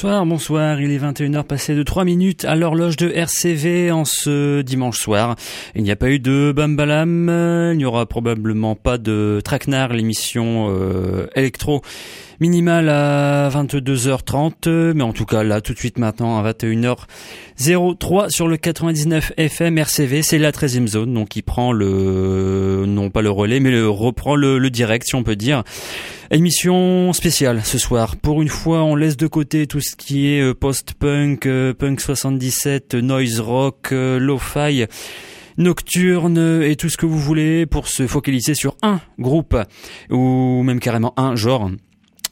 Bonsoir, bonsoir. Il est 21h passé de 3 minutes à l'horloge de RCV en ce dimanche soir. Il n'y a pas eu de Bambalam, il n'y aura probablement pas de Traquenard, l'émission euh, électro minimale à 22h30, mais en tout cas là tout de suite maintenant à 21h03 sur le 99 FM RCV, c'est la 13e zone donc qui prend le non pas le relais mais le reprend le, le direct si on peut dire. Émission spéciale ce soir. Pour une fois, on laisse de côté tout ce qui est euh, post-punk, euh, punk 77, noise rock, euh, lo-fi nocturne et tout ce que vous voulez pour se focaliser sur un groupe ou même carrément un genre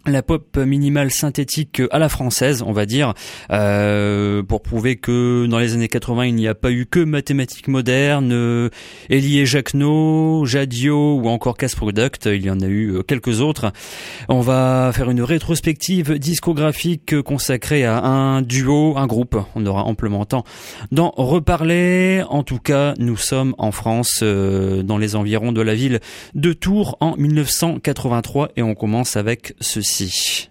la pop minimale synthétique à la française, on va dire, euh, pour prouver que dans les années 80, il n'y a pas eu que mathématiques modernes, euh, Elie et Jacquenot, Jadio ou encore Casse Product, il y en a eu euh, quelques autres. On va faire une rétrospective discographique consacrée à un duo, un groupe. On aura amplement temps d'en reparler. En tout cas, nous sommes en France, euh, dans les environs de la ville de Tours en 1983 et on commence avec ceci. mihitsy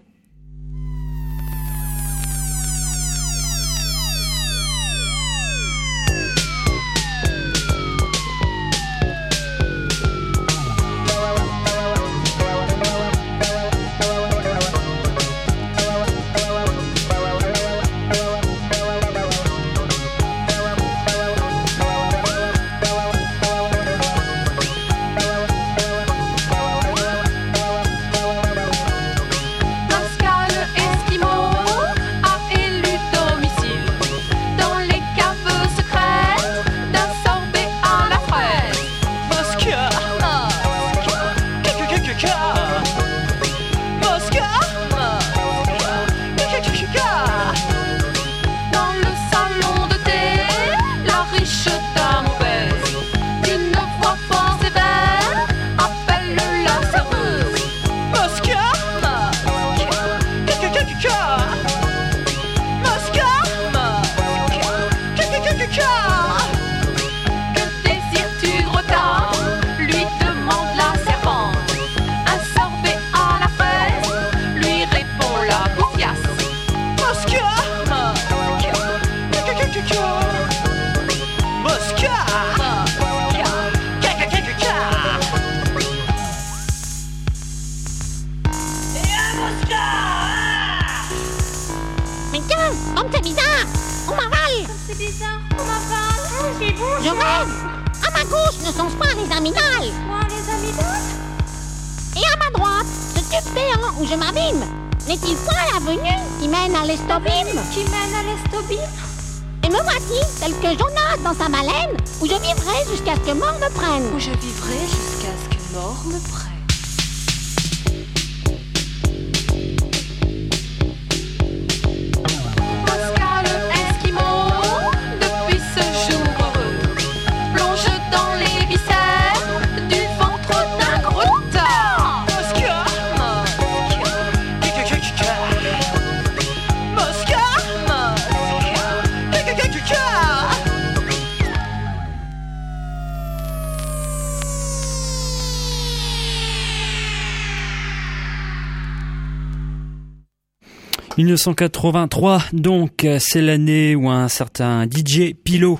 1983, donc, c'est l'année où un certain DJ Pilot,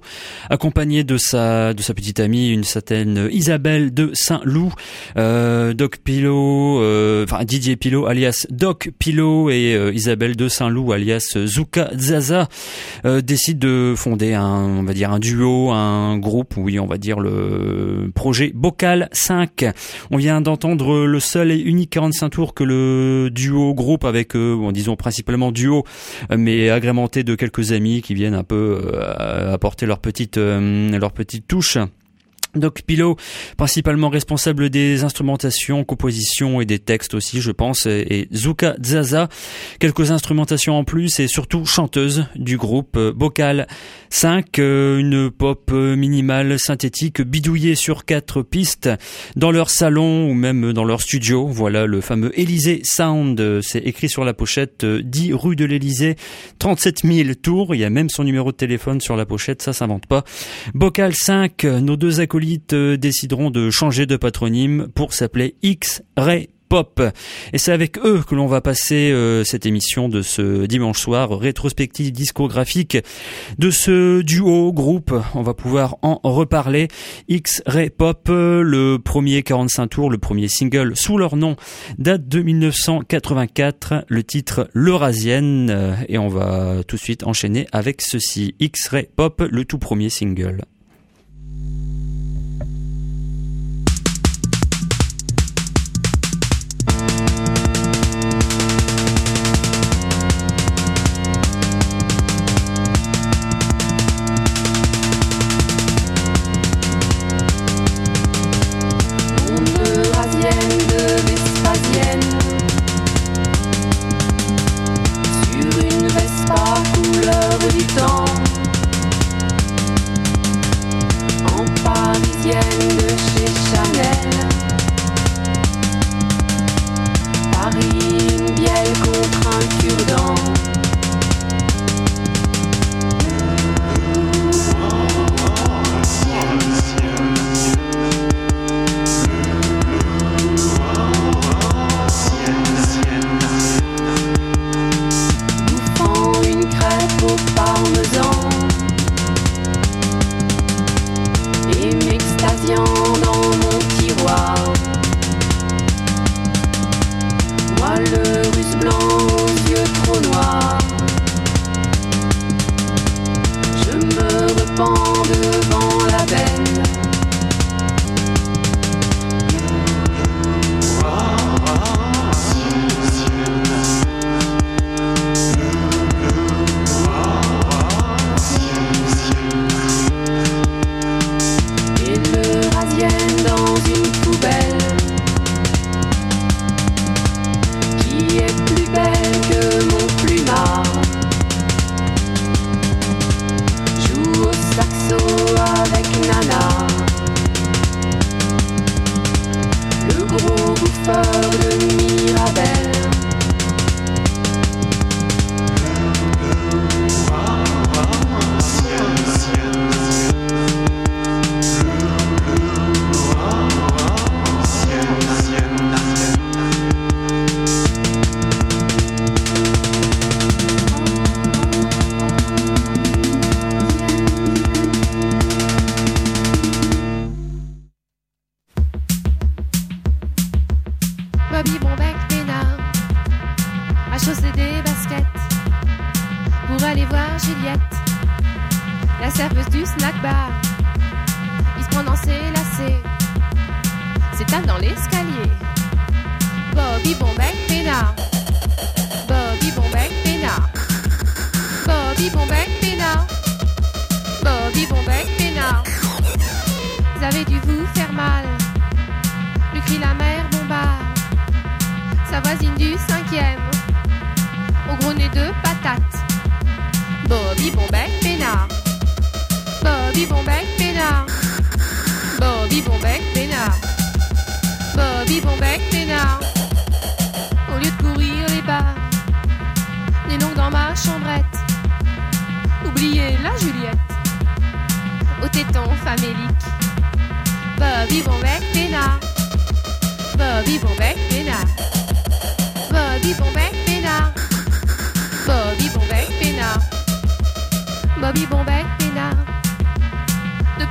accompagné de sa de sa petite amie, une certaine Isabelle de Saint-Loup, euh, Doc Pilot, euh, enfin DJ Pilot alias Doc Pilot et euh, Isabelle de Saint-Loup alias Zuka Zaza euh, décident de fonder un, on va dire un duo, un groupe, oui, on va dire le projet Bocal 5. On vient d'entendre le seul et unique 45 tours que le duo groupe avec, bon, disons principalement duo, mais agrémenté de quelques amis qui viennent un peu euh, apporter leur petite, euh, leur petite touche. Doc Pilot, principalement responsable des instrumentations, compositions et des textes aussi, je pense, et Zuka Zaza, quelques instrumentations en plus et surtout chanteuse du groupe Bocal 5, euh, une pop minimale synthétique bidouillée sur quatre pistes dans leur salon ou même dans leur studio. Voilà le fameux Élysée Sound, c'est écrit sur la pochette 10 rue de l'Élysée, 37 000 tours, il y a même son numéro de téléphone sur la pochette, ça s'invente pas. Bocal 5, nos deux acolytes euh, décideront de changer de patronyme pour s'appeler X-Ray pop. Et c'est avec eux que l'on va passer euh, cette émission de ce dimanche soir, rétrospective discographique de ce duo groupe. On va pouvoir en reparler. X-Ray Pop, le premier 45 tours, le premier single sous leur nom, date de 1984, le titre L'Eurasienne. Et on va tout de suite enchaîner avec ceci. X-Ray Pop, le tout premier single.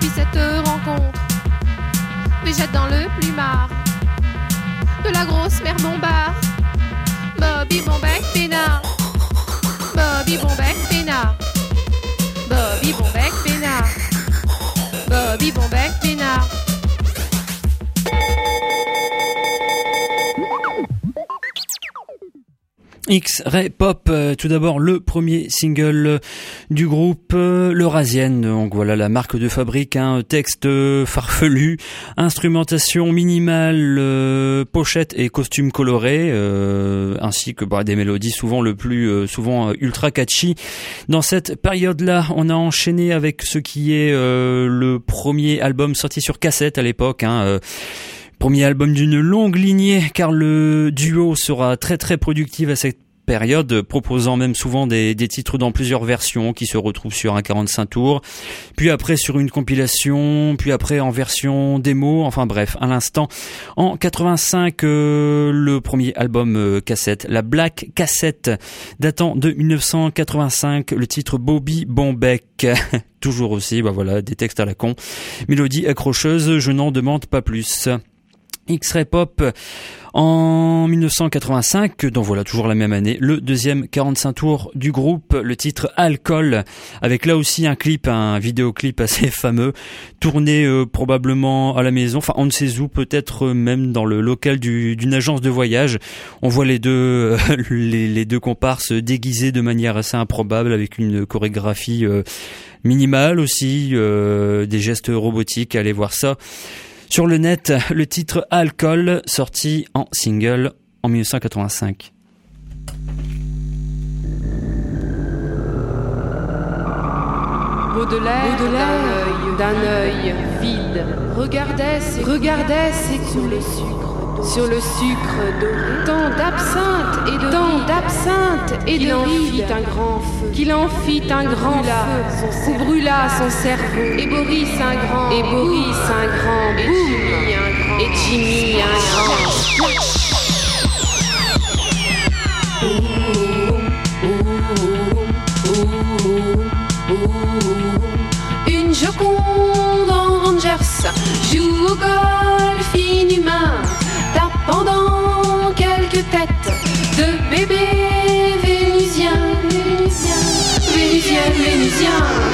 depuis cette rencontre. Mais jette dans le plumard de la grosse mère Bombard. Bobby Bombec Pénard. Bobby Bombec Pénard. Bobby Bombec Pénard. Bobby Bombec X-Ray Pop, euh, tout d'abord le premier single du groupe euh, Le Donc voilà la marque de fabrique, un texte farfelu, instrumentation minimale, euh, pochette et costume coloré, ainsi que bah, des mélodies souvent le plus souvent ultra catchy. Dans cette période-là, on a enchaîné avec ce qui est le premier album sorti sur cassette à l'époque. Hein, Premier album d'une longue lignée car le duo sera très très productif à cette période, proposant même souvent des, titres dans plusieurs versions qui se retrouvent sur un 45 tours, puis après sur une compilation, puis après en version démo, enfin bref, à l'instant, en 85, euh, le premier album euh, cassette, la Black Cassette, datant de 1985, le titre Bobby Bombeck, toujours aussi, bah voilà, des textes à la con, mélodie accrocheuse, je n'en demande pas plus. X-Ray Pop en 1985, donc voilà toujours la même année, le deuxième 45 tours du groupe, le titre Alcool, avec là aussi un clip, un vidéoclip assez fameux, tourné euh, probablement à la maison, enfin on ne sait où, peut-être même dans le local d'une agence de voyage. On voit les deux, les, deux comparses déguisés de manière assez improbable avec une chorégraphie euh, minimale aussi, euh, des gestes robotiques, allez voir ça. Sur le net, le titre Alcool, sorti en single en 1985. Baudelaire, d'un œil vide, regardait, regardait s'écouler sur le sucre doré. Tant d'absinthe et de tant d'absinthe et de en fit un grand feu. Qu'il en fit un grand feu. Son brûla son cerveau. Et Boris un grand. Et Boris un grand. Et Jimmy un grand. Et Jimmy un grand. Une Joconde en Rangers joue au golf inhumain pendant quelques têtes de bébés vénusiens, vénusiens, vénusiens, vénusiens.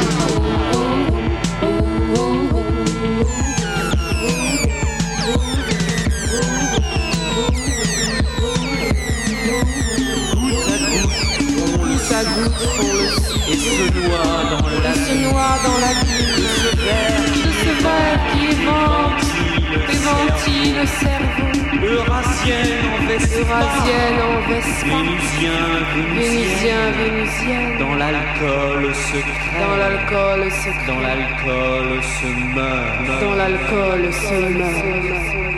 noie dans la se noie dans la de ce verre ce verre qui évente, éventille le cerveau. Eurasienne en Eurasienne en veste Vénusien, Vénusien, vénusienne. Dans l'alcool se crée Dans l'alcool se Dans l'alcool se meurt. Dans l'alcool se meurt.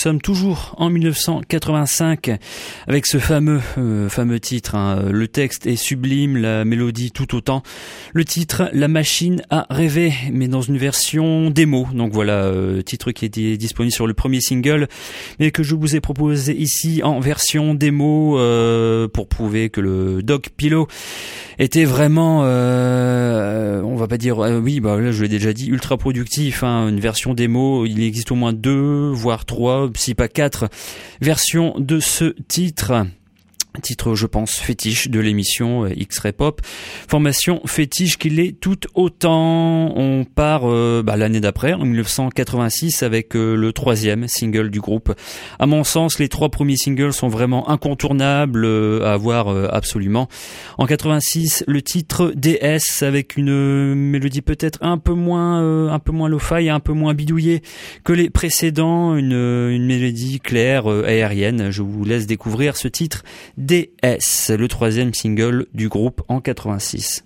Sommes toujours en 1985 avec ce fameux euh, fameux titre. hein. Le texte est sublime, la mélodie tout autant. Le titre, La machine à rêver, mais dans une version démo. Donc voilà, euh, titre qui est disponible sur le premier single, mais que je vous ai proposé ici en version démo euh, pour prouver que le Dog Pillow était vraiment, euh, on va pas dire, euh, oui, bah là je l'ai déjà dit, ultra productif. Hein, une version démo, il existe au moins deux, voire trois, si pas quatre versions de ce titre. Titre, je pense, fétiche de l'émission euh, X-Ray Pop. Formation fétiche qu'il est tout autant. On part euh, bah, l'année d'après, en 1986, avec euh, le troisième single du groupe. À mon sens, les trois premiers singles sont vraiment incontournables à avoir absolument. En 86, le titre DS avec une mélodie peut-être un peu moins, un peu moins lo-fi, un peu moins bidouillée que les précédents. Une, une mélodie claire, aérienne. Je vous laisse découvrir ce titre DS, le troisième single du groupe en 86.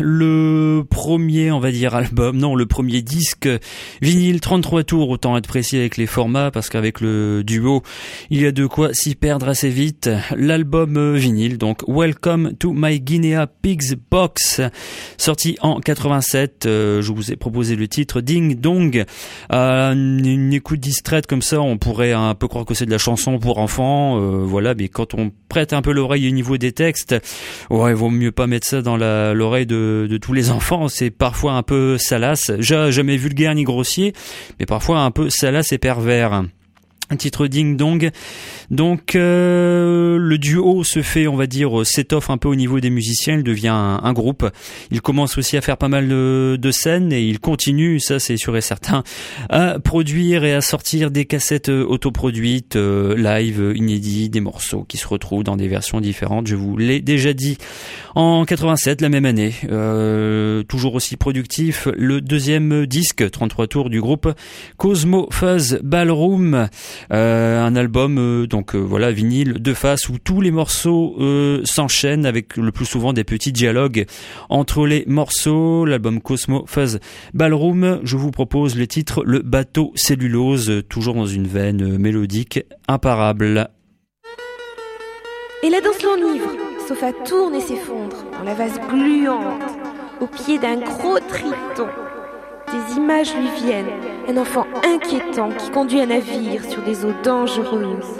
Le premier, on va dire, album, non, le premier disque vinyle 33 tours, autant être précis avec les formats, parce qu'avec le duo, il y a de quoi s'y perdre assez vite. L'album euh, vinyle, donc Welcome to My Guinea Pigs Box, sorti en 87, euh, je vous ai proposé le titre Ding Dong. Euh, une écoute distraite comme ça, on pourrait un peu croire que c'est de la chanson pour enfants, voilà, mais quand on prête un peu l'oreille au niveau des textes, ouais, il vaut mieux pas mettre ça dans l'oreille de, de, tous les enfants. C'est parfois un peu salace, jamais vulgaire ni grossier, mais parfois un peu salace et pervers. Un titre ding dong. Donc euh, le duo se fait, on va dire, s'étoffe un peu au niveau des musiciens. Il devient un, groupe. Il commence aussi à faire pas mal de, scènes et il continue, ça c'est sûr et certain, à produire et à sortir des cassettes autoproduites, euh, live, inédits, des morceaux qui se retrouvent dans des versions différentes. Je vous l'ai déjà dit. En 87, la même année, euh, toujours aussi productif, le deuxième disque, 33 tours du groupe Cosmo Fuzz Ballroom. Euh, un album euh, donc euh, voilà vinyle de face où tous les morceaux s'enchaînent avec le plus souvent des petits dialogues entre les morceaux. L'album Cosmo Fuzz Ballroom, je vous propose le titre Le bateau cellulose, toujours dans une veine mélodique imparable. Et la danse l'enivre, Sofa tourne et s'effondre dans la vase gluante, au pied d'un gros triton. Des images lui viennent, un enfant inquiétant qui conduit un navire sur des eaux dangereuses.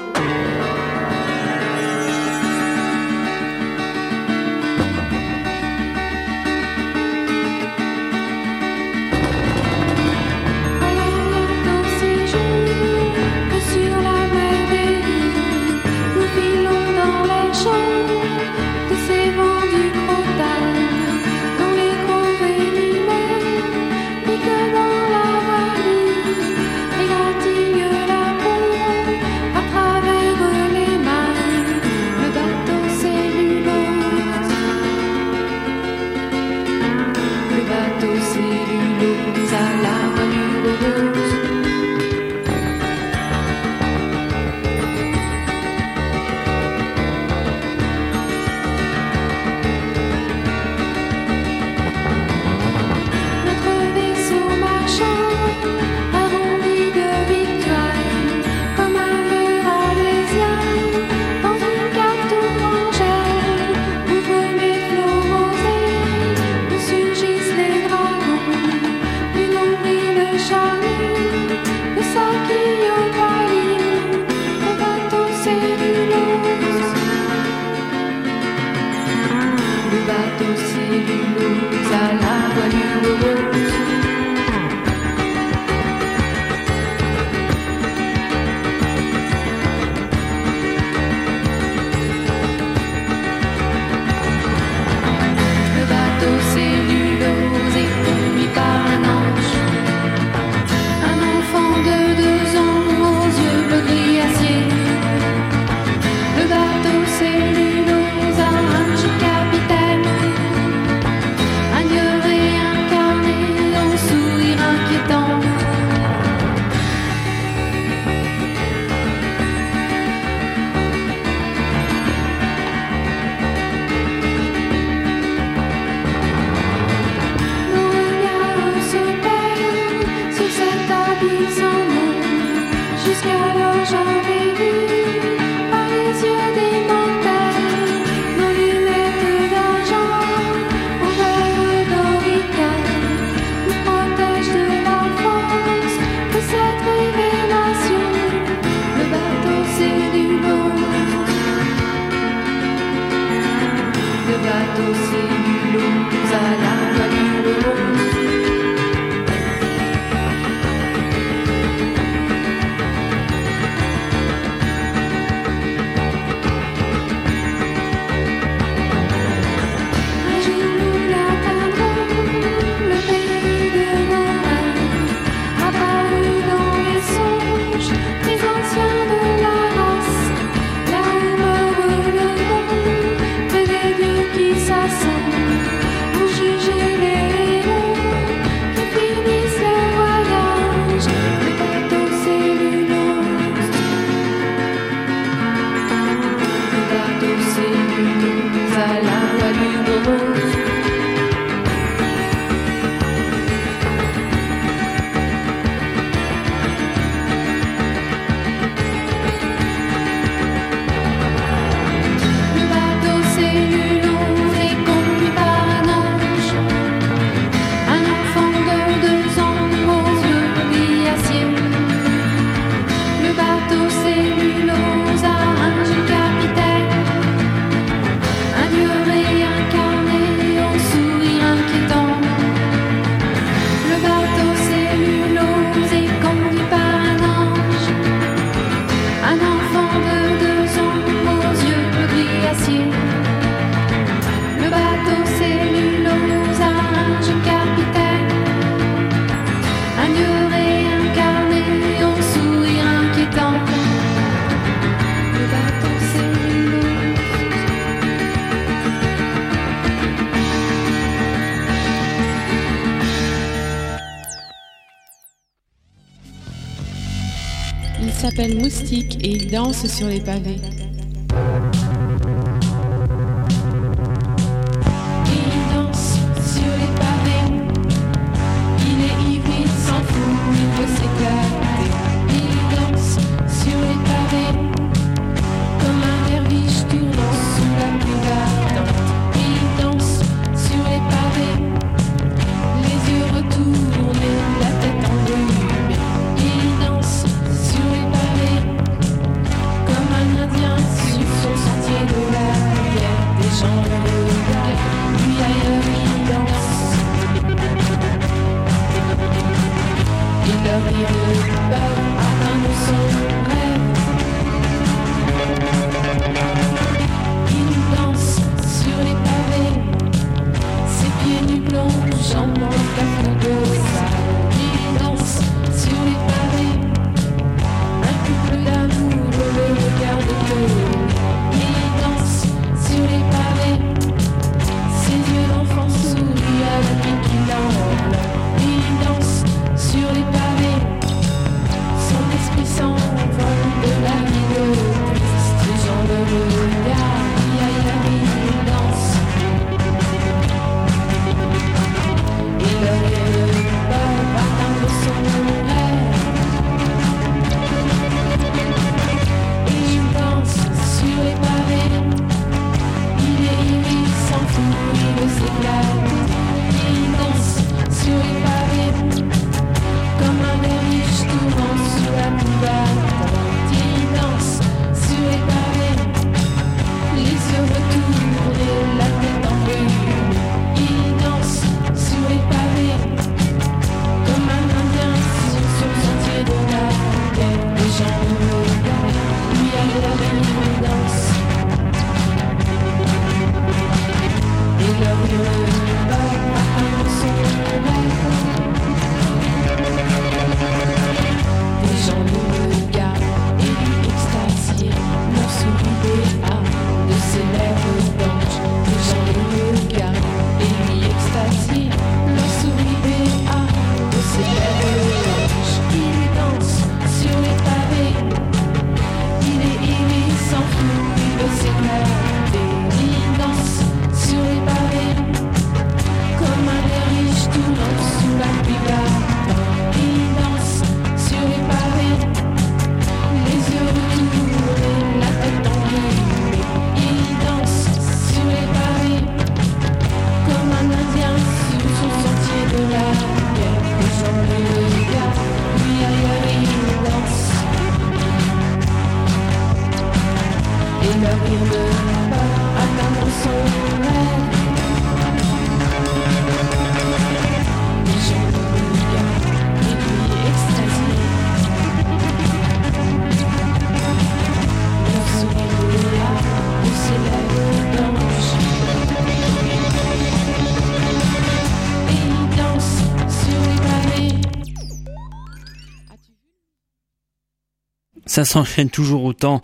S'appelle Moustique et il danse sur les pavés. Ça s'enchaîne toujours autant.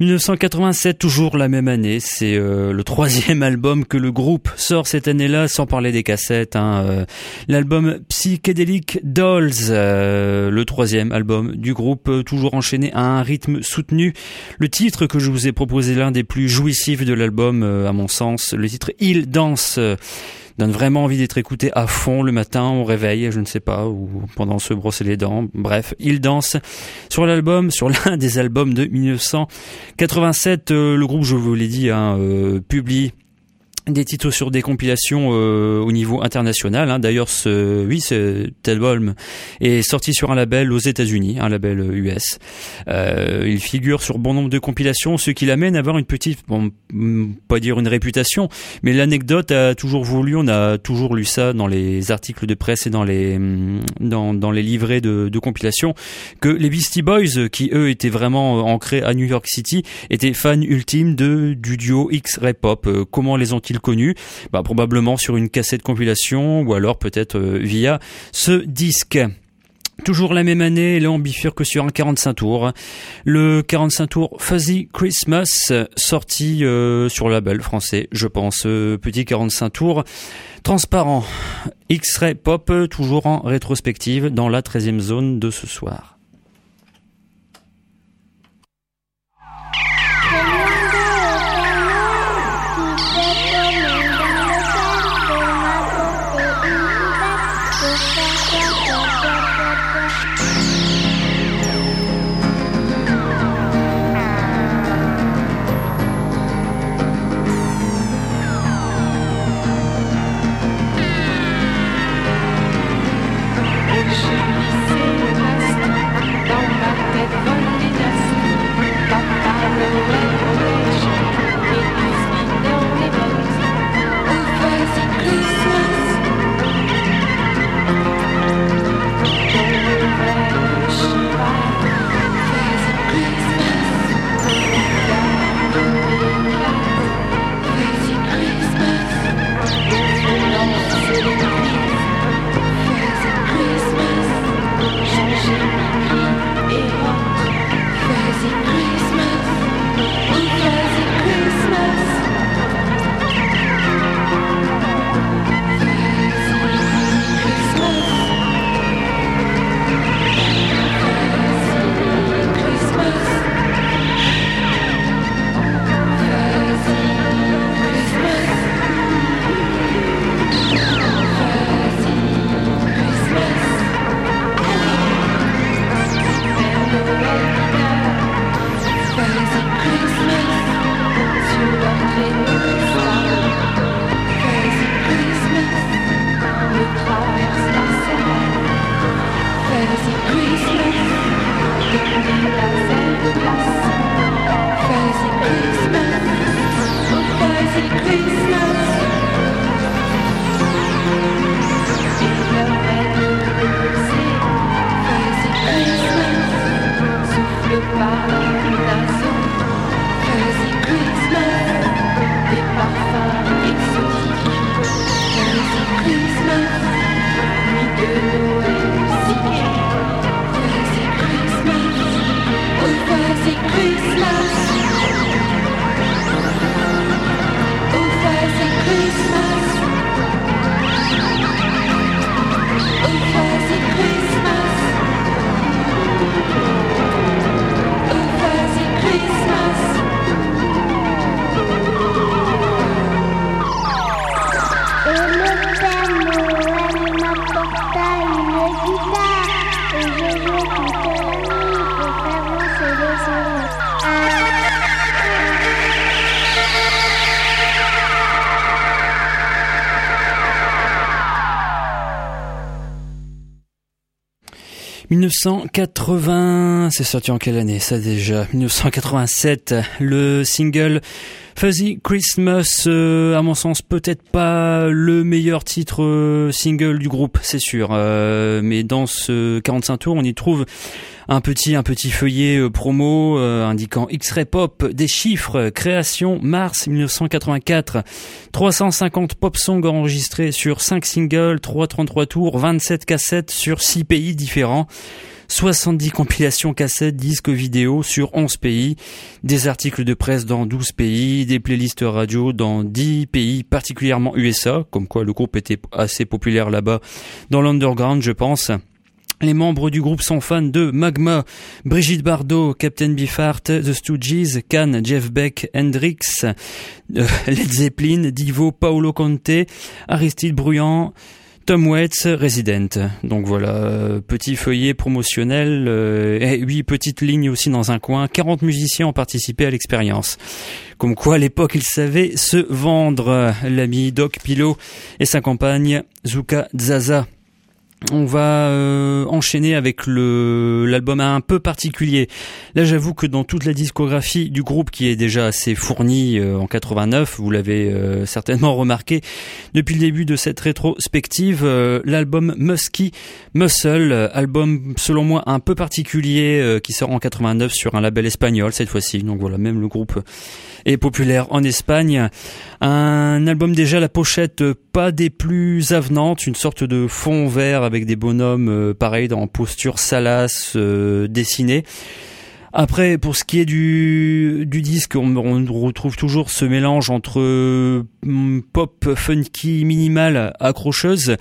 1987, toujours la même année. C'est euh, le troisième album que le groupe sort cette année-là, sans parler des cassettes. Hein, euh, L'album Psychedelic Dolls, euh, le troisième album du groupe, toujours enchaîné à un rythme soutenu. Le titre que je vous ai proposé, l'un des plus jouissifs de l'album, à mon sens, le titre Il danse donne vraiment envie d'être écouté à fond le matin au réveil, je ne sais pas, ou pendant se brosser les dents. Bref, il danse sur l'album, sur l'un des albums de 1987. Euh, le groupe, je vous l'ai dit, hein, euh, publie des titres sur des compilations euh, au niveau international. Hein. D'ailleurs, ce, oui, cet album est sorti sur un label aux États-Unis, un label US. Euh, il figure sur bon nombre de compilations, ce qui l'amène à avoir une petite, bon, pas dire une réputation, mais l'anecdote a toujours voulu, on a toujours lu ça dans les articles de presse et dans les dans, dans les livrets de, de compilation, que les Beastie Boys, qui eux étaient vraiment ancrés à New York City, étaient fans ultimes du duo X-Ray Pop. Euh, comment les connu? Bah, Probablement sur une cassette compilation ou alors peut-être euh, via ce disque. Toujours la même année, là on bifurque sur un 45 tours. Le 45 tours Fuzzy Christmas, sorti euh, sur le label français, je pense. Euh, petit 45 tours transparent. X-Ray Pop, toujours en rétrospective dans la 13e zone de ce soir. C'est sorti en quelle année ça déjà? 1987, le single Fuzzy Christmas, euh, à mon sens peut-être pas le meilleur titre euh, single du groupe, c'est sûr, euh, mais dans ce 45 tours on y trouve un petit un petit feuillet promo indiquant X-Ray Pop, des chiffres, création mars 1984, 350 pop songs enregistrés sur 5 singles, 333 tours, 27 cassettes sur 6 pays différents. 70 compilations cassettes, disques vidéo sur 11 pays, des articles de presse dans 12 pays, des playlists radio dans 10 pays, particulièrement USA, comme quoi le groupe était assez populaire là-bas dans l'underground, je pense. Les membres du groupe sont fans de Magma, Brigitte Bardot, Captain Beefheart, The Stooges, Can, Jeff Beck, Hendrix, euh, Led Zeppelin, Divo, Paolo Conte, Aristide Bruyant, Tom Waits, Resident. Donc voilà, euh, petit feuillet promotionnel, euh, et huit petites lignes aussi dans un coin. 40 musiciens ont participé à l'expérience. Comme quoi, à l'époque, ils savaient se vendre. L'ami Doc Pilo et sa compagne Zuka Zaza. On va euh, enchaîner avec l'album un peu particulier. Là, j'avoue que dans toute la discographie du groupe qui est déjà assez fournie euh, en 89, vous l'avez euh, certainement remarqué depuis le début de cette rétrospective, l'album Musky Muscle, album selon moi un peu particulier qui sort en 89 sur un label espagnol cette fois-ci. Donc voilà, même le groupe est populaire en Espagne. Un album déjà la pochette pas des plus avenantes, une sorte de fond vert avec des bonhommes euh, pareil dans posture salace euh, dessinée. Après, pour ce qui est du, disque, on, retrouve toujours ce mélange entre mm, pop funky minimal accrocheuse,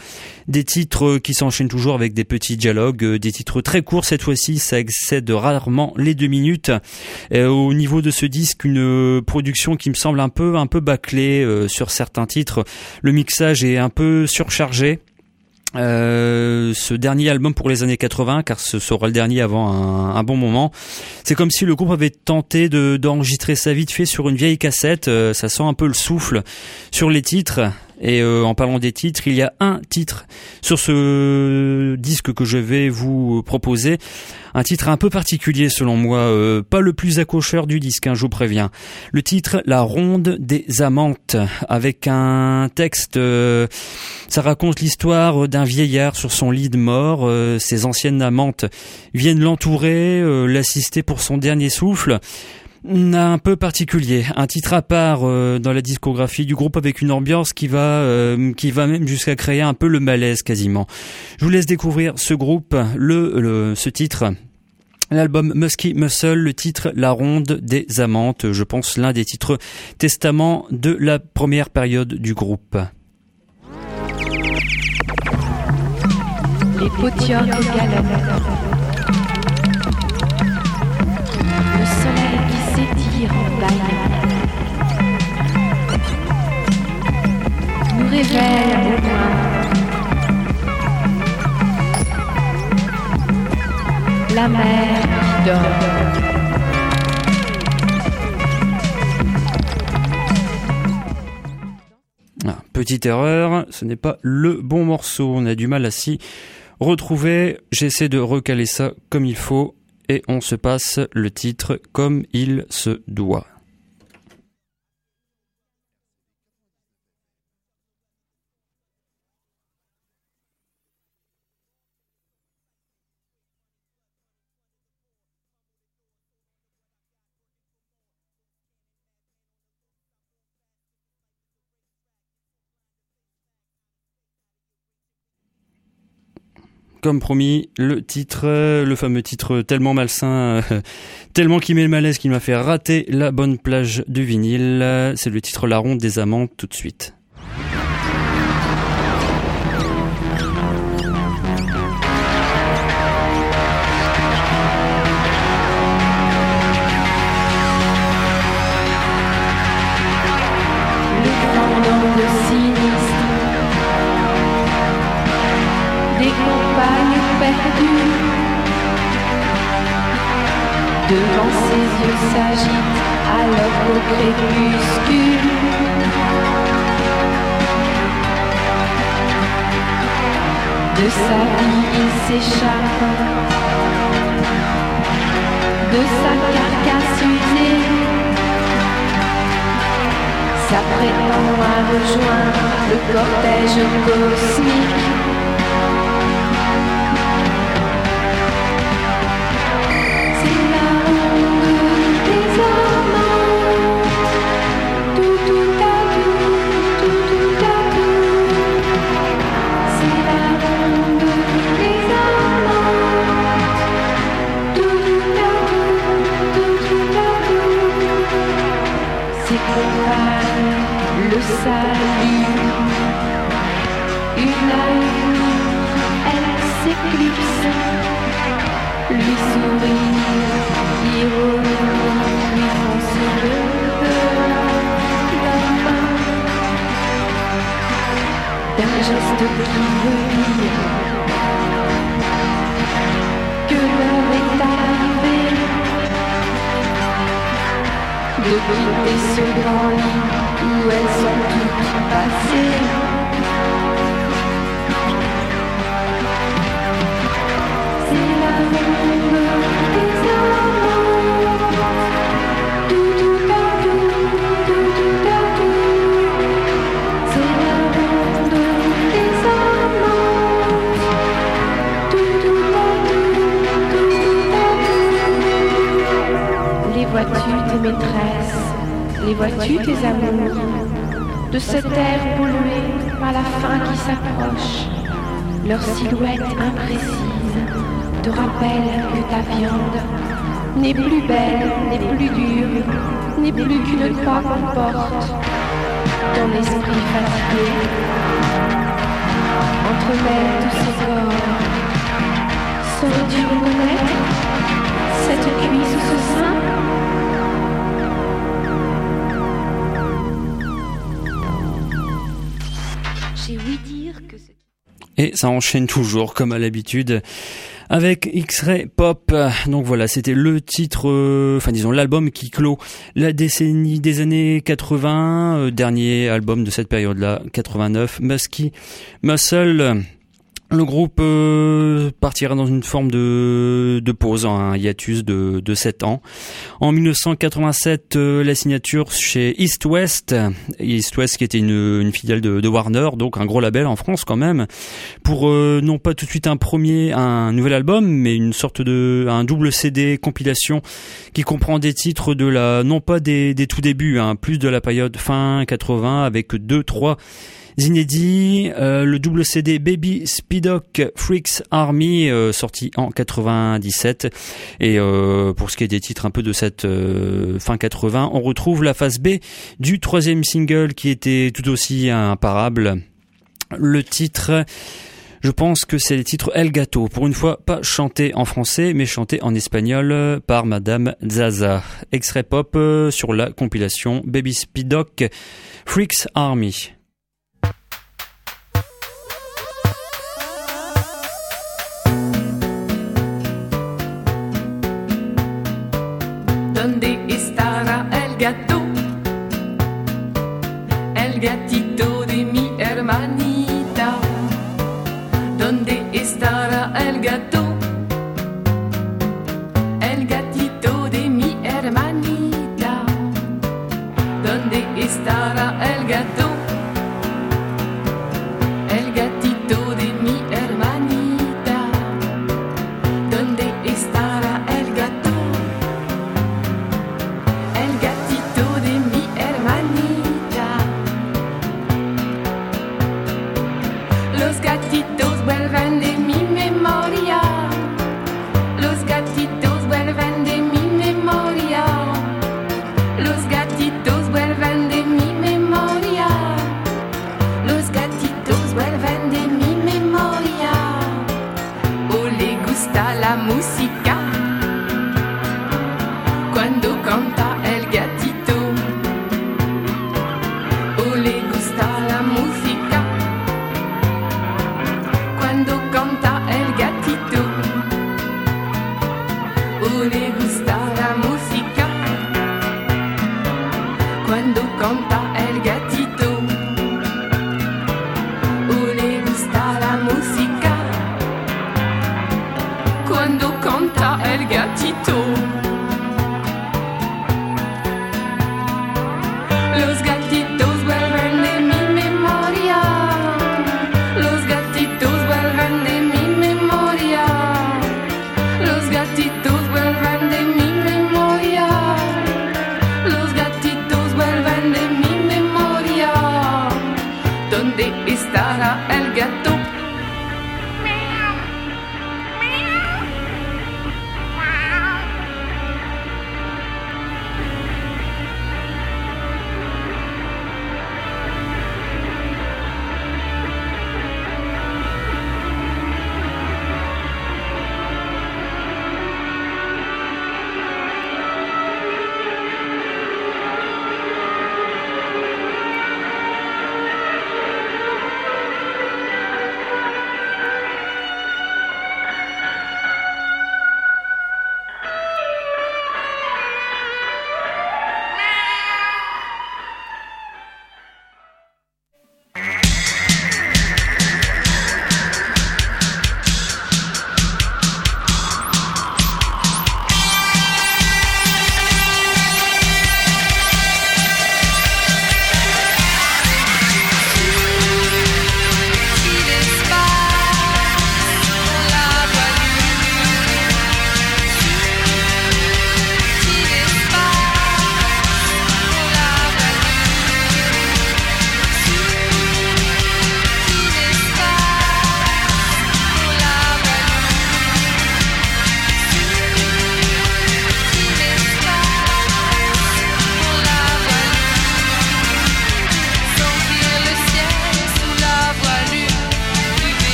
des titres qui s'enchaînent toujours avec des petits dialogues, euh, des titres très courts cette fois-ci, ça excède rarement les deux minutes. au niveau de ce disque, une production qui me semble un peu un peu bâclée euh, sur certains titres. Le mixage est un peu surchargé. Euh, ce dernier album pour les années 80, car ce sera le dernier avant un, bon moment. C'est comme si le groupe avait tenté de d'enregistrer ça vite fait sur une vieille cassette. Euh, ça sent un peu le souffle sur les titres. Et euh, en parlant des titres, il y a un titre sur ce disque que je vais vous proposer, un titre un peu particulier selon moi, euh, pas le plus accrocheur du disque, hein, je vous préviens. Le titre La Ronde des Amantes, avec un texte, euh, ça raconte l'histoire d'un vieillard sur son lit de mort. ses anciennes amantes viennent l'entourer, l'assister pour son dernier souffle un peu particulier, un titre à part euh, dans la discographie du groupe avec une ambiance qui va euh, qui va même jusqu'à créer un peu le malaise quasiment. Je vous laisse découvrir ce groupe, le, ce titre. L'album Musky Muscle, le titre La Ronde des Amantes, je pense l'un des titres testament de la première période du groupe. Les La mer. Ah, petite erreur, ce n'est pas le bon morceau, on a du mal à s'y retrouver. J'essaie de recaler ça comme il faut et on se passe le titre comme il se doit. Comme promis, le titre, le fameux titre tellement malsain, tellement qui met le malaise qu'il m'a fait rater la bonne plage du vinyle. C'est le titre La Ronde des Amants tout de suite. De sa vie s'échappe, de sa carcasse usée, s'apprêtant à rejoindre le cortège cosmique. Que l'heure est arrivée de quitter ce grand lit où elles sont toutes passées. Maîtresses Les vois-tu tes amours De cette terre polluée par la faim qui s'approche Leur silhouette imprécise te rappelle que ta viande n'est plus belle, n'est plus dure, n'est plus qu'une croix qu'on porte. Ton esprit fatigué entremêle tous ces corps. Saurais-tu reconnaître cette cuisse ou ce sein? Et ça enchaîne toujours comme à l'habitude avec X-Ray Pop. Donc voilà, c'était le titre, euh, enfin disons l'album qui clôt la décennie des années 80, euh, dernier album de cette période-là, 89, Musky Muscle. Le groupe euh, partira dans une forme de, de pause, un hiatus de, de 7 ans. En 1987, euh, la signature chez East West, East West qui était une, une filiale de, de, Warner, donc un gros label en France quand même, pour euh, non pas tout de suite un premier, un nouvel album, mais une sorte de un double CD compilation qui comprend des titres de la non pas des, des tout débuts, hein, plus de la période fin 80 avec deux trois inédits, euh, le double CD Baby Speedock Freaks Army euh, sorti en 97 et euh, pour ce qui est des titres un peu de cette fin 80, on retrouve la phase B du troisième single qui était tout aussi imparable. Le titre je pense que c'est le titre El Gato, pour une fois pas chanté en français, mais chanté en espagnol par Madame Zaza. Extrait pop sur la compilation Baby Speedock Freaks Army.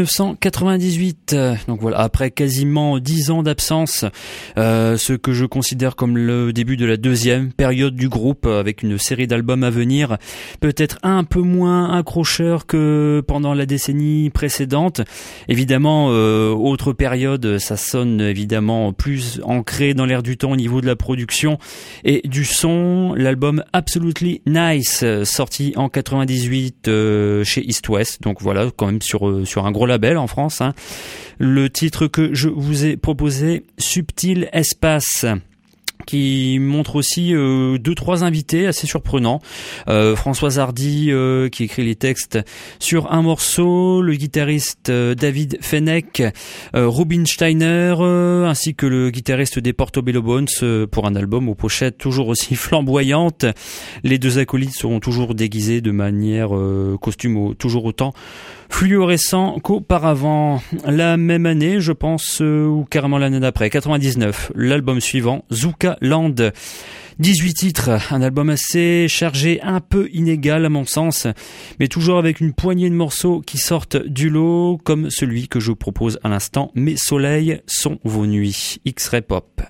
1998. Donc voilà, après quasiment dix ans d'absence, euh, ce que je considère comme le début de la deuxième période du groupe, avec une série d'albums à venir, peut-être un peu moins accrocheur que pendant la décennie précédente. Évidemment, euh, autre période, ça sonne évidemment plus ancré dans l'air du temps au niveau de la production et du son. L'album Absolutely Nice, sorti en 98 euh, chez East West. Donc voilà, quand même sur sur un gros en France. Hein. Le titre que je vous ai proposé, Subtil Espace qui montre aussi euh, deux trois invités assez surprenants. Euh, Françoise Hardy euh, qui écrit les textes sur un morceau, le guitariste euh, David Fennec, Robin Steiner ainsi que le guitariste des Portobello Bones pour un album aux pochettes toujours aussi flamboyantes. Les deux acolytes seront toujours déguisés de manière costume toujours autant fluorescent qu'auparavant. La même année, je pense, ou carrément l'année d'après, 99, l'album suivant, Zuka Land. 18 titres, un album assez chargé, un peu inégal à mon sens, mais toujours avec une poignée de morceaux qui sortent du lot, comme celui que je vous propose à l'instant, Mes soleils sont vos nuits, X-Ray Pop.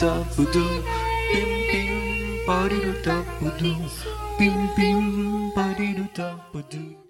Pari du ta pudu pim pim pari du ta pudu pim pim pari du ta pudu Les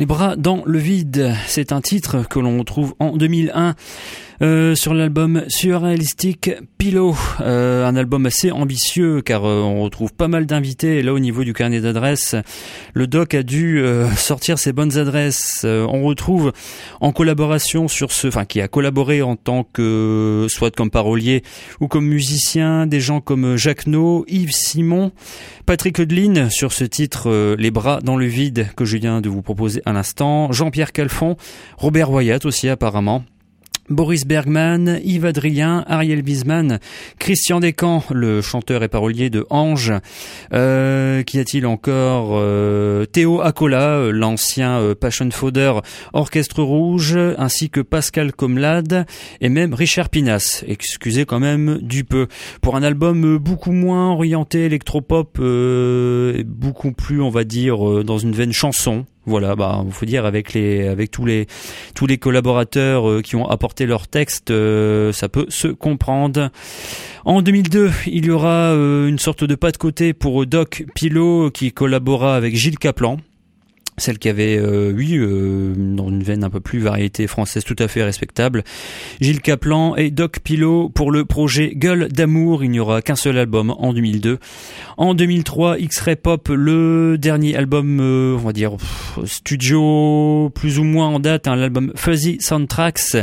Les bras dans le vide, c'est un titre que l'on trouve en 2001 euh, sur l'album Surrealistic Pillow, euh, un album assez ambitieux car euh, on retrouve pas mal d'invités et là au niveau du carnet d'adresses, le doc a dû euh, sortir ses bonnes adresses. On retrouve en collaboration sur ce, enfin qui a collaboré en tant que soit comme parolier ou comme musicien, des gens comme Jacques No, Yves Simon, Patrick Eudeline sur ce titre Les bras dans le vide que je viens de vous proposer à l'instant, Jean-Pierre Calfon, Robert Wyatt aussi apparemment. Boris Bergman, Yves Adrien, Ariel Wiesman, Christian Descamps, le chanteur et parolier de Ange. Euh, Qu'y a-t-il encore Euh, Théo Acola, euh, l'ancien euh, Passion Fodder Orchestre Rouge, ainsi que Pascal Comlade et même Richard Pinas. Excusez quand même du peu. Pour un album euh, beaucoup moins orienté électropop, beaucoup plus, on va dire, dans une veine chanson. Voilà, bah, faut dire avec les, avec tous les, tous les collaborateurs euh, qui ont apporté leur texte, euh, ça peut se comprendre. En 2002, il y aura euh, une sorte de pas de côté pour Doc Pilot qui collabora avec Gilles Caplan. Celle qui avait, euh, oui, euh, dans une veine un peu plus variété française tout à fait respectable. Gilles Caplan et Doc Pilot pour le projet Gueule d'amour. Il n'y aura qu'un seul album en 2002. En 2003, X-Ray Pop, le dernier album, euh, on va dire, studio plus ou moins en date, hein, l'album Fuzzy Soundtracks.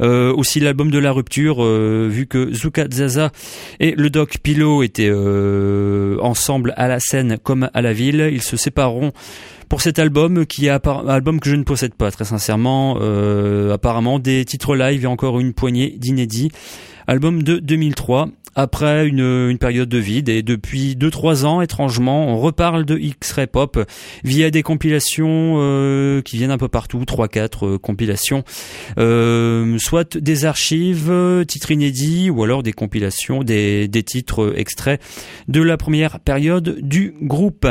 Aussi l'album de la rupture, vu que Zuka Zaza et le Doc Pilot étaient ensemble à la scène comme à la ville. Ils se sépareront pour cet album qui est album que je ne possède pas très sincèrement. Euh, apparemment des titres live et encore une poignée d'inédits. Album de 2003 après une, période de vide. Et depuis 2-3 ans étrangement on reparle de X-Ray Pop via des compilations euh, qui viennent un peu partout 3-4 euh, compilations. Soit des archives titres inédits ou alors des compilations des, des titres extraits de la première période du groupe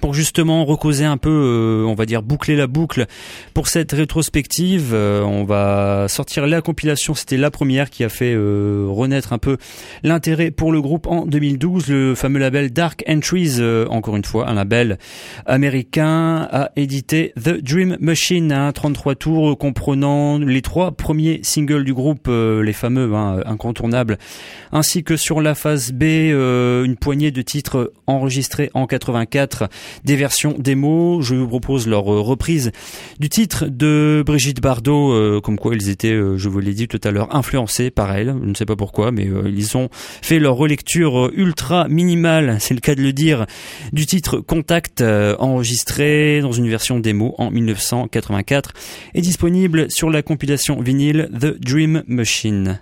pour justement recauser un peu, euh, on va dire boucler la boucle pour cette rétrospective, euh, on va sortir la compilation. C'était la première qui a fait euh, renaître un peu l'intérêt pour le groupe en 2012. Le fameux label Dark Entries, euh, encore une fois un label américain, a édité The Dream Machine, hein, 33 tours comprenant les trois premiers singles du groupe, euh, les fameux hein, incontournables, ainsi que sur la phase B, euh, une poignée de titres enregistrés en 84 des versions démo. Je vous propose leur reprise du titre de Brigitte Bardot, comme quoi ils étaient, je vous l'ai dit tout à l'heure, influencés par elle. Je ne sais pas pourquoi, mais ils ont fait leur relecture ultra minimale, c'est le cas de le dire, du titre Contact enregistré dans une version démo en 1984 et disponible sur la compilation vinyle The Dream Machine.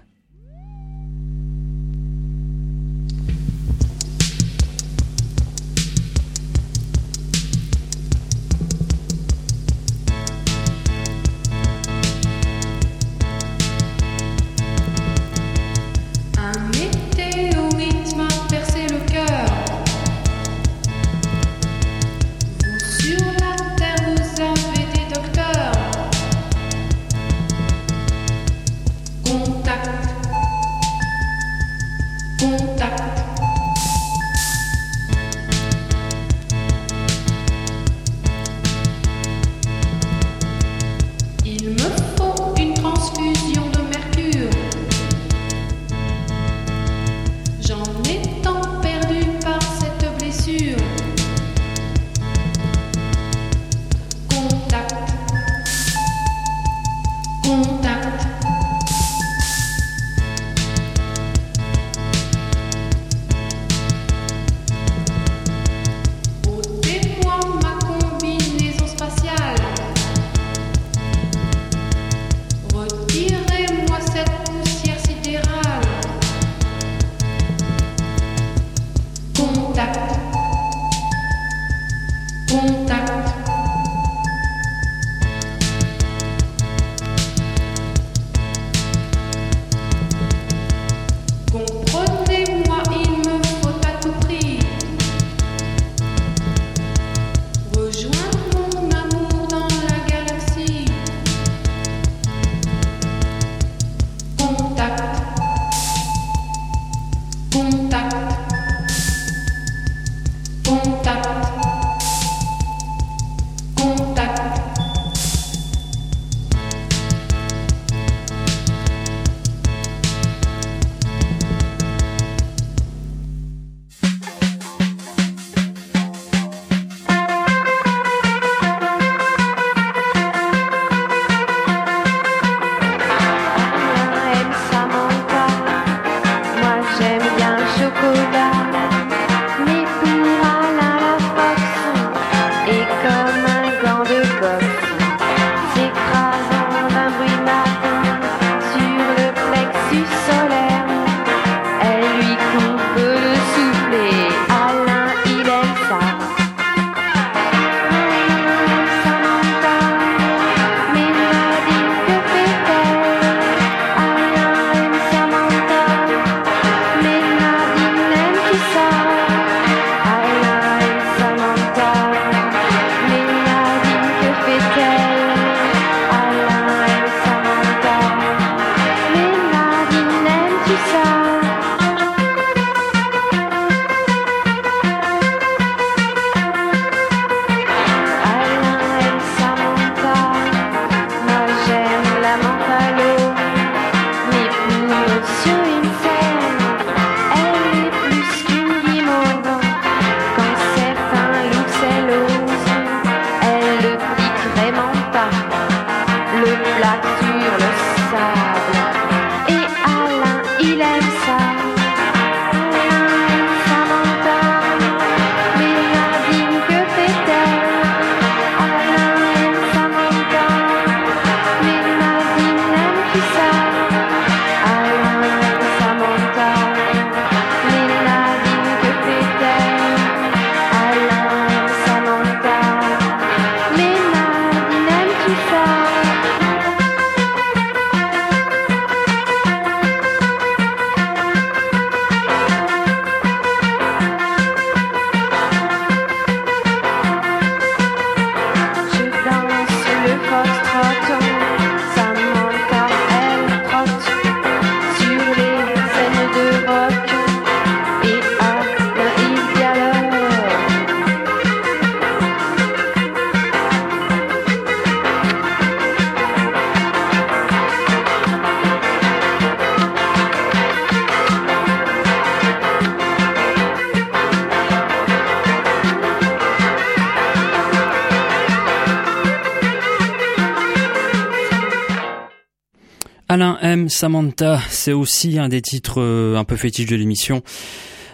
Alain M. Samantha, c'est aussi un des titres euh, un peu fétiches de l'émission.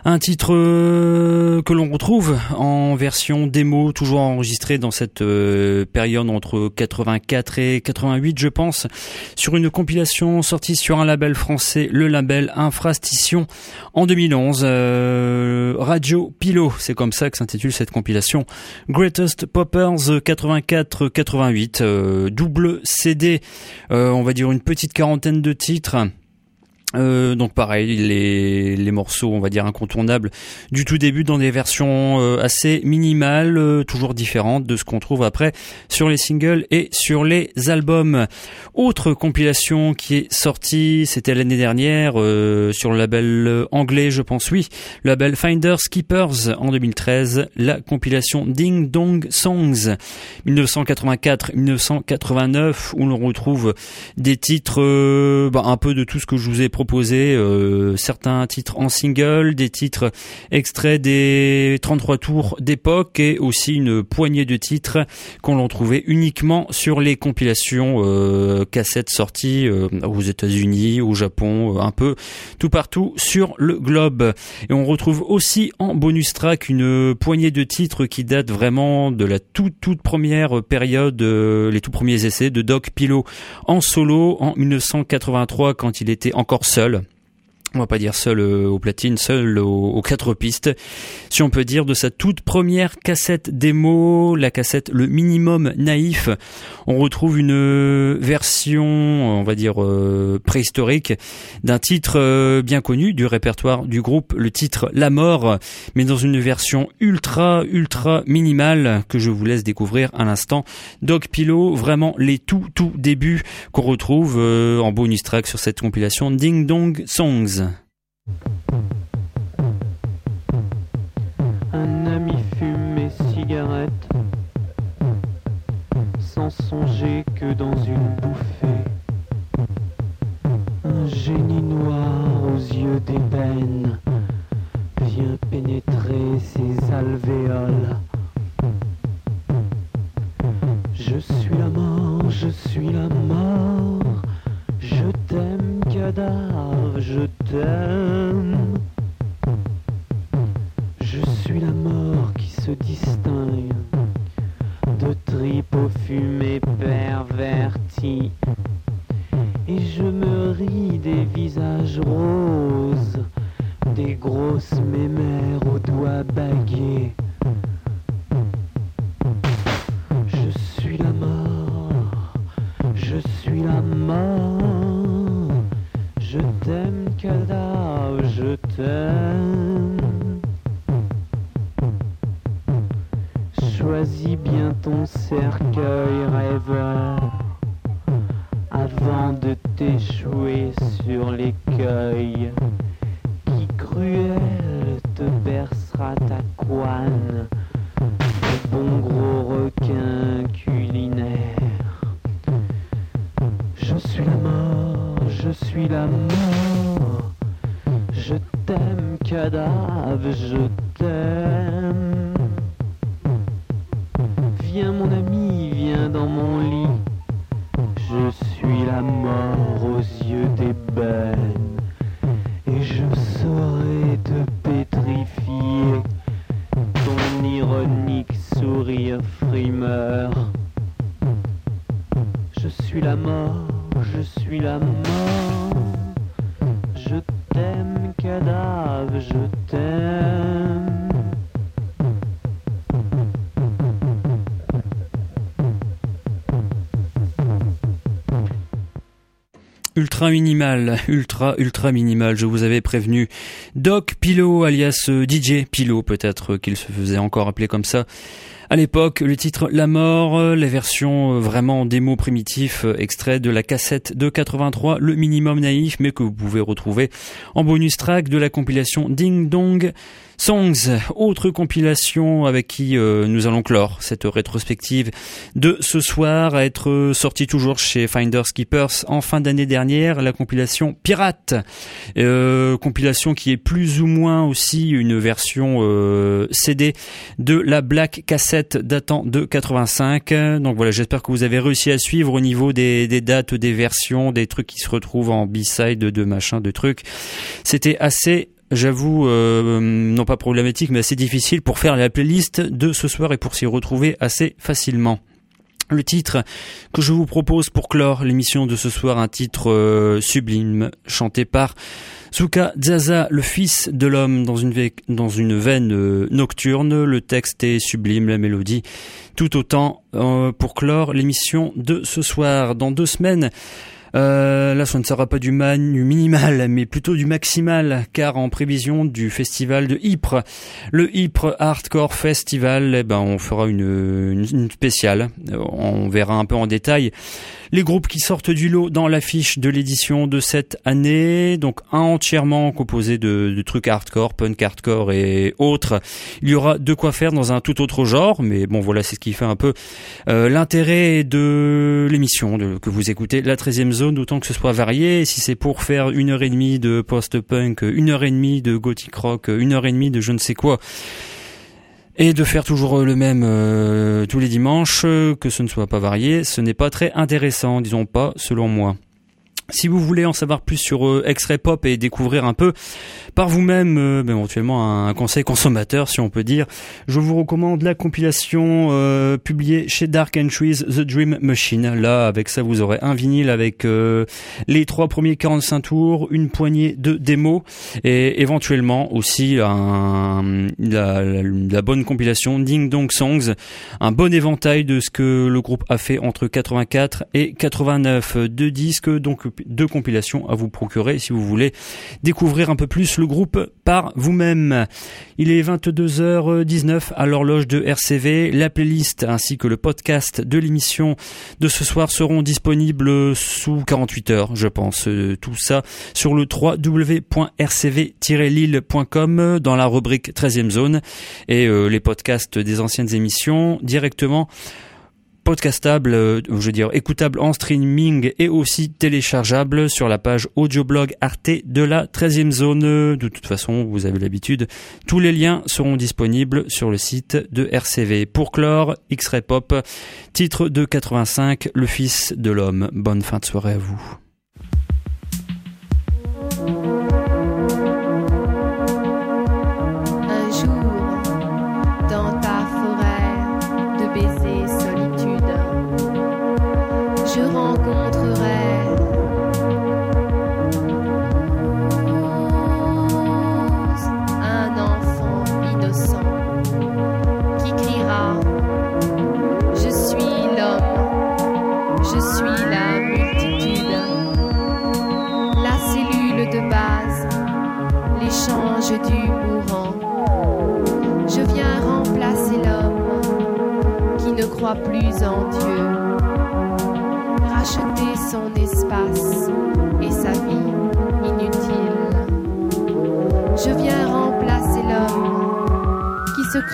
Un titre euh, que l'on retrouve en version démo, toujours enregistré dans cette euh, période entre 84 et 88, je pense, sur une compilation sortie sur un label français, le label Infrastition, en 2011. Euh, Radio Pilo, c'est comme ça que s'intitule cette compilation. Greatest Poppers 84-88, double CD, on va dire une petite quarantaine de titres. Euh, donc pareil, les, les morceaux, on va dire incontournables du tout début dans des versions euh, assez minimales, euh, toujours différentes de ce qu'on trouve après sur les singles et sur les albums. Autre compilation qui est sortie, c'était l'année dernière sur le label anglais, je pense oui, le label Finders Keepers en 2013, la compilation Ding Dong Songs 1984-1989 où l'on retrouve des titres bah, un peu de tout ce que je vous ai proposé proposer euh, certains titres en single, des titres extraits des 33 tours d'époque et aussi une poignée de titres qu'on l'on trouvait uniquement sur les compilations euh, cassettes sorties euh, aux États-Unis, au Japon, un peu tout partout sur le globe. Et on retrouve aussi en bonus track une poignée de titres qui datent vraiment de la toute toute première période, les tout premiers essais de Doc Pillow en solo en 1983 quand il était encore seul on va pas dire seul euh, au platine, seul aux, quatre pistes, si on peut dire de sa toute première cassette démo, la cassette Le Minimum Naïf. On retrouve une euh, version, on va dire euh, préhistorique, d'un titre bien connu du répertoire du groupe, le titre La Mort, mais dans une version ultra ultra minimale que je vous laisse découvrir à l'instant. Dog Pillow, vraiment les tout tout débuts qu'on retrouve en bonus track sur cette compilation Ding Dong Songs. Un ami fume mes cigarettes sans songer que dans une bouffée. Un génie noir aux yeux d'ébène vient pénétrer ses alvéoles. Je suis la mort, je suis la mort. Je t'aime, cadavre, je t'aime. Distingue de tripes fumées perverties. Et je me ris des visages roses, des grosses mémères aux doigts bagués. Ultra minimal, ultra ultra minimal. Je vous avais prévenu. Doc Pilo, alias euh, DJ Pilo, peut-être qu'il se faisait encore appeler comme ça. À l'époque, le titre La Mort, euh, les versions euh, vraiment démo primitifs, extraits de la cassette de 83, le minimum naïf, mais que vous pouvez retrouver en bonus track de la compilation Ding Dong Songs, autre compilation avec qui euh, nous allons clore cette rétrospective de ce soir, à être sortie toujours chez Finders Keepers en fin d'année dernière, la compilation Pirate, euh, compilation qui est plus ou moins aussi une version euh, CD de la Black Cassette datant de 85. Donc voilà, j'espère que vous avez réussi à suivre au niveau des, des dates, des versions, des trucs qui se retrouvent en B-side, de machin, de trucs. C'était assez j'avoue, euh, non pas problématique, mais assez difficile pour faire la playlist de ce soir et pour s'y retrouver assez facilement. Le titre que je vous propose pour clore l'émission de ce soir, un titre euh, sublime, chanté par Suka Zaza, le fils de l'homme, dans une, dans une veine euh, nocturne. Le texte est sublime, la mélodie tout autant. pour clore l'émission de ce soir, dans deux semaines, euh, là, ce ne sera pas du, minimal, mais plutôt du maximal, car en prévision du festival de Ypres, le Ypres Hardcore Festival, eh ben, on fera une, une spéciale. On verra un peu en détail les groupes qui sortent du lot dans l'affiche de l'édition de cette année, donc un entièrement composé de, trucs hardcore, punk hardcore et autres. Il y aura de quoi faire dans un tout autre genre, mais bon voilà, c'est ce qui fait un peu euh, l'intérêt de l'émission que vous écoutez, la 13e zone, d'autant que ce soit varié. Si c'est pour faire une heure et demie de post-punk, une heure et demie de gothic rock, une heure et demie de je ne sais quoi, et de faire toujours le même euh, tous les dimanches, euh, que ce ne soit pas varié, ce n'est pas très intéressant, disons pas, selon moi. Si vous voulez en savoir plus sur euh, X-Ray Pop et découvrir un peu par vous-même, euh, éventuellement un conseil consommateur si on peut dire, je vous recommande la compilation euh, publiée chez Dark Entries The Dream Machine. Là, avec ça, vous aurez un vinyle avec les trois premiers 45 tours, une poignée de démos et éventuellement aussi un, la, la, bonne compilation Ding Dong Songs, un bon éventail de ce que le groupe a fait entre 84 et 89, deux disques donc deux compilations à vous procurer si vous voulez découvrir un peu plus le groupe par vous-même. Il est 22h19 à l'horloge de RCV. La playlist ainsi que le podcast de l'émission de ce soir seront disponibles sous 48 heures, je pense. Tout ça sur le www.rcv-lille.com dans la rubrique 13e zone et euh, les podcasts des anciennes émissions directement podcastable, euh, je veux dire écoutable en streaming et aussi téléchargeable sur la page audioblog Arte de la 13e zone. De toute façon, vous avez l'habitude, tous les liens seront disponibles sur le site de RCV. Pour clore, X-Ray Pop, titre de 85, Le Fils de l'Homme. Bonne fin de soirée à vous.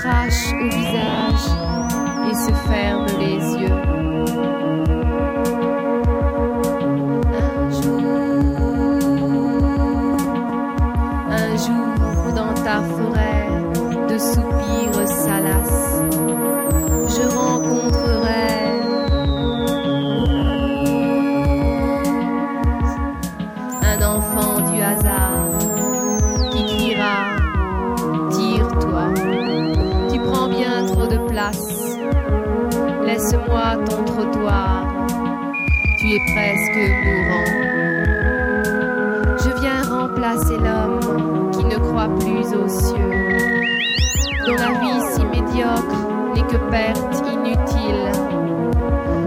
Crache au visage et se ferme les yeux. Un jour, un jour dans ta forêt de soupirs salaces je rencontrerai laisse-moi ton trottoir, tu es presque mourant. Je viens remplacer l'homme qui ne croit plus aux cieux, dont la vie si médiocre n'est que perte inutile.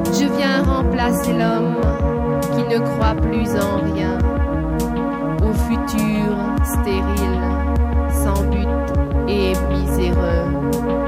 Je viens remplacer l'homme qui ne croit plus en rien, au futur stérile, sans but et miséreux.